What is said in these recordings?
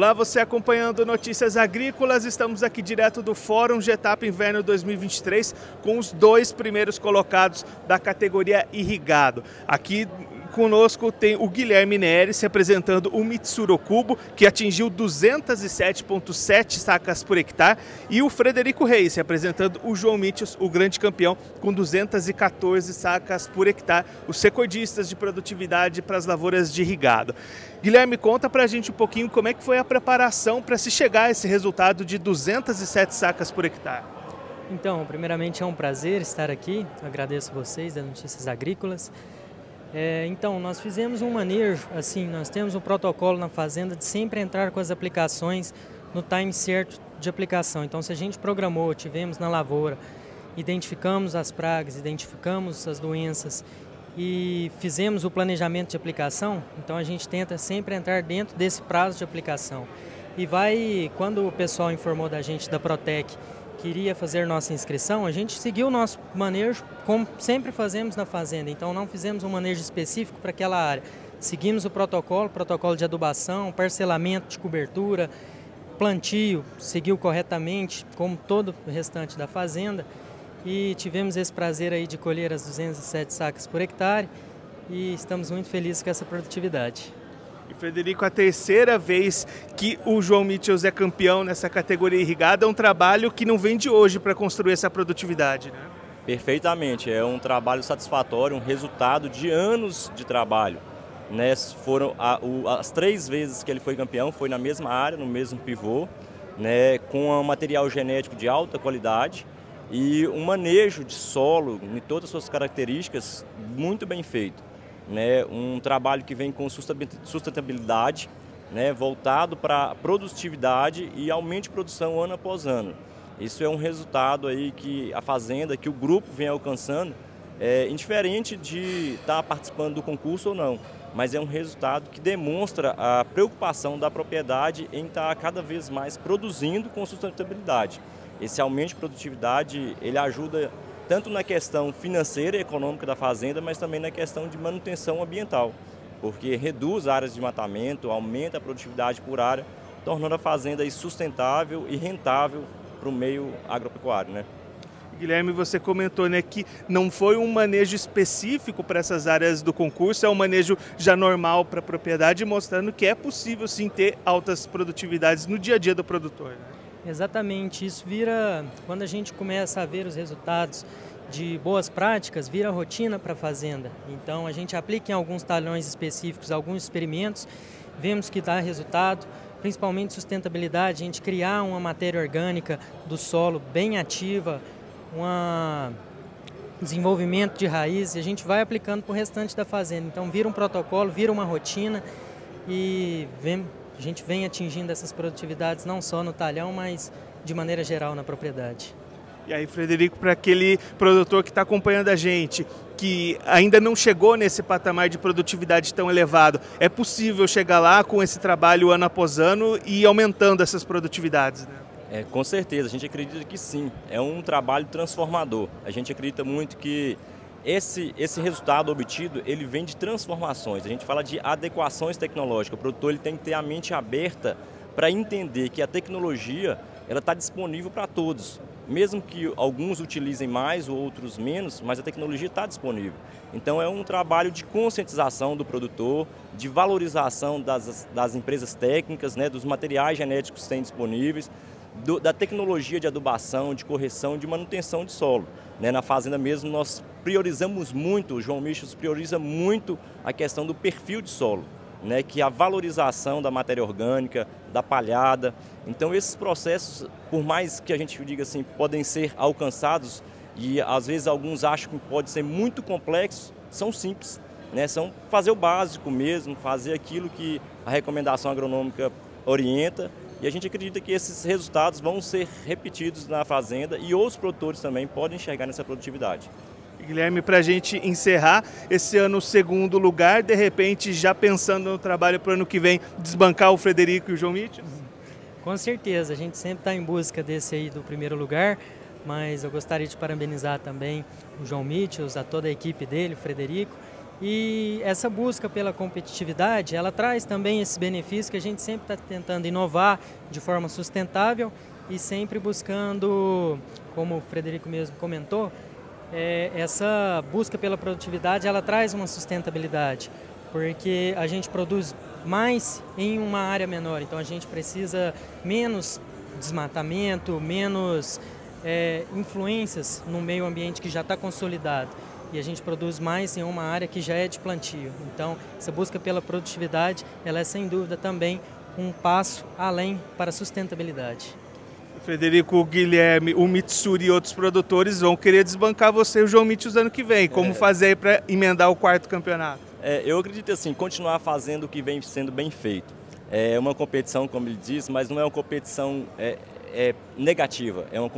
Olá, você acompanhando Notícias Agrícolas. Estamos aqui direto do Fórum Getap Inverno 2023 com os dois primeiros colocados da categoria irrigado. Aqui Conosco tem o Guilherme Neres representando o Mitsuro Cubo, que atingiu 207,7 sacas por hectare, e o Frederico Reis representando o João Mitchell, o grande campeão, com 214 sacas por hectare, os recordistas de produtividade para as lavouras de irrigado. Guilherme, conta para a gente um pouquinho como é que foi a preparação para se chegar a esse resultado de 207 sacas por hectare. Então, primeiramente é um prazer estar aqui, agradeço vocês da Notícias Agrícolas. É, então, nós fizemos um manejo, assim, nós temos um protocolo na fazenda de sempre entrar com as aplicações no time certo de aplicação. Então, se a gente programou, tivemos na lavoura, identificamos as pragas, identificamos as doenças e fizemos o planejamento de aplicação, então a gente tenta sempre entrar dentro desse prazo de aplicação. E vai, quando o pessoal informou da gente da Protec queria fazer nossa inscrição, a gente seguiu o nosso manejo como sempre fazemos na fazenda. Então não fizemos um manejo específico para aquela área. Seguimos o protocolo, protocolo de adubação, parcelamento de cobertura, plantio, seguiu corretamente, como todo o restante da fazenda. E tivemos esse prazer aí de colher as 207 sacas por hectare e estamos muito felizes com essa produtividade. E Frederico, a terceira vez que o João Mitchells é campeão nessa categoria irrigada, é um trabalho que não vem de hoje para construir essa produtividade, né? Perfeitamente, é um trabalho satisfatório, um resultado de anos de trabalho. Né? Foram a, o, as três vezes que ele foi campeão, foi na mesma área, no mesmo pivô, né? com um material genético de alta qualidade e um manejo de solo em todas as suas características muito bem feito né, um trabalho que vem com sustentabilidade, né, voltado para produtividade e aumento de produção ano após ano. Isso é um resultado aí que a fazenda, que o grupo vem alcançando, é, indiferente de estar tá participando do concurso ou não, mas é um resultado que demonstra a preocupação da propriedade em estar tá cada vez mais produzindo com sustentabilidade. Esse aumento de produtividade, ele ajuda tanto na questão financeira e econômica da fazenda, mas também na questão de manutenção ambiental, porque reduz áreas de matamento, aumenta a produtividade por área, tornando a fazenda sustentável e rentável para o meio agropecuário. Né? Guilherme, você comentou né, que não foi um manejo específico para essas áreas do concurso, é um manejo já normal para a propriedade, mostrando que é possível sim ter altas produtividades no dia a dia do produtor. Né? Exatamente, isso vira, quando a gente começa a ver os resultados de boas práticas, vira rotina para a fazenda. Então a gente aplica em alguns talhões específicos alguns experimentos, vemos que dá resultado, principalmente sustentabilidade, a gente criar uma matéria orgânica do solo bem ativa, um desenvolvimento de raiz, e a gente vai aplicando para o restante da fazenda. Então vira um protocolo, vira uma rotina e vem, a gente vem atingindo essas produtividades não só no talhão, mas de maneira geral na propriedade. E aí, Frederico, para aquele produtor que está acompanhando a gente, que ainda não chegou nesse patamar de produtividade tão elevado, é possível chegar lá com esse trabalho ano após ano e aumentando essas produtividades? Né? É, com certeza, a gente acredita que sim. É um trabalho transformador. A gente acredita muito que esse, esse resultado obtido, ele vem de transformações. A gente fala de adequações tecnológicas. O produtor ele tem que ter a mente aberta para entender que a tecnologia ela está disponível para todos. Mesmo que alguns utilizem mais ou outros menos, mas a tecnologia está disponível. Então é um trabalho de conscientização do produtor, de valorização das, das empresas técnicas, né, dos materiais genéticos que têm disponíveis, do, da tecnologia de adubação, de correção, de manutenção de solo. Né, na fazenda mesmo nós priorizamos muito, o João Michels prioriza muito a questão do perfil de solo, né, que a valorização da matéria orgânica, da palhada. Então esses processos, por mais que a gente diga assim, podem ser alcançados e às vezes alguns acham que pode ser muito complexos, são simples. Né, são fazer o básico mesmo, fazer aquilo que a recomendação agronômica orienta e a gente acredita que esses resultados vão ser repetidos na fazenda e outros produtores também podem enxergar nessa produtividade. Guilherme, para a gente encerrar esse ano segundo lugar, de repente já pensando no trabalho para o ano que vem, desbancar o Frederico e o João Mitchell? Com certeza, a gente sempre está em busca desse aí do primeiro lugar, mas eu gostaria de parabenizar também o João Mitchell, a toda a equipe dele, o Frederico, E essa busca pela competitividade, ela traz também esse benefício que a gente sempre está tentando inovar de forma sustentável e sempre buscando, como o Frederico mesmo comentou, é, essa busca pela produtividade, ela traz uma sustentabilidade, porque a gente produz mais em uma área menor, então a gente precisa menos desmatamento, menos é, influências no meio ambiente que já está consolidado e a gente produz mais em uma área que já é de plantio. Então, essa busca pela produtividade, ela é sem dúvida também um passo além para a sustentabilidade. Frederico Guilherme, o Mitsuri e outros produtores vão querer desbancar você e o João Mitchell ano que vem. Como é. fazer para emendar o quarto campeonato? É, eu acredito assim, continuar fazendo o que vem sendo bem feito. É uma competição, como ele diz, mas não é uma competição é, é negativa, é uma,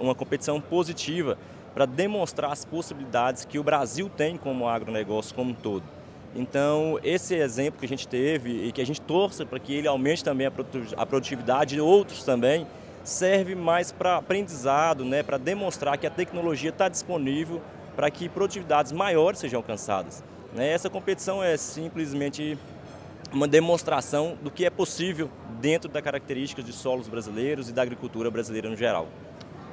uma competição positiva para demonstrar as possibilidades que o Brasil tem como agronegócio como um todo. Então, esse exemplo que a gente teve e que a gente torça para que ele aumente também a produtividade e outros também, serve mais para aprendizado, né, para demonstrar que a tecnologia está disponível para que produtividades maiores sejam alcançadas. Né? Essa competição é simplesmente uma demonstração do que é possível dentro das características de solos brasileiros e da agricultura brasileira no geral.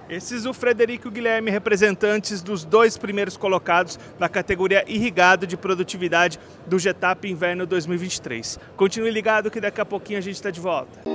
Esses o Frederico e o Guilherme, representantes dos dois primeiros colocados na categoria irrigado de produtividade do Getap Inverno 2023. Continue ligado que daqui a pouquinho a gente está de volta.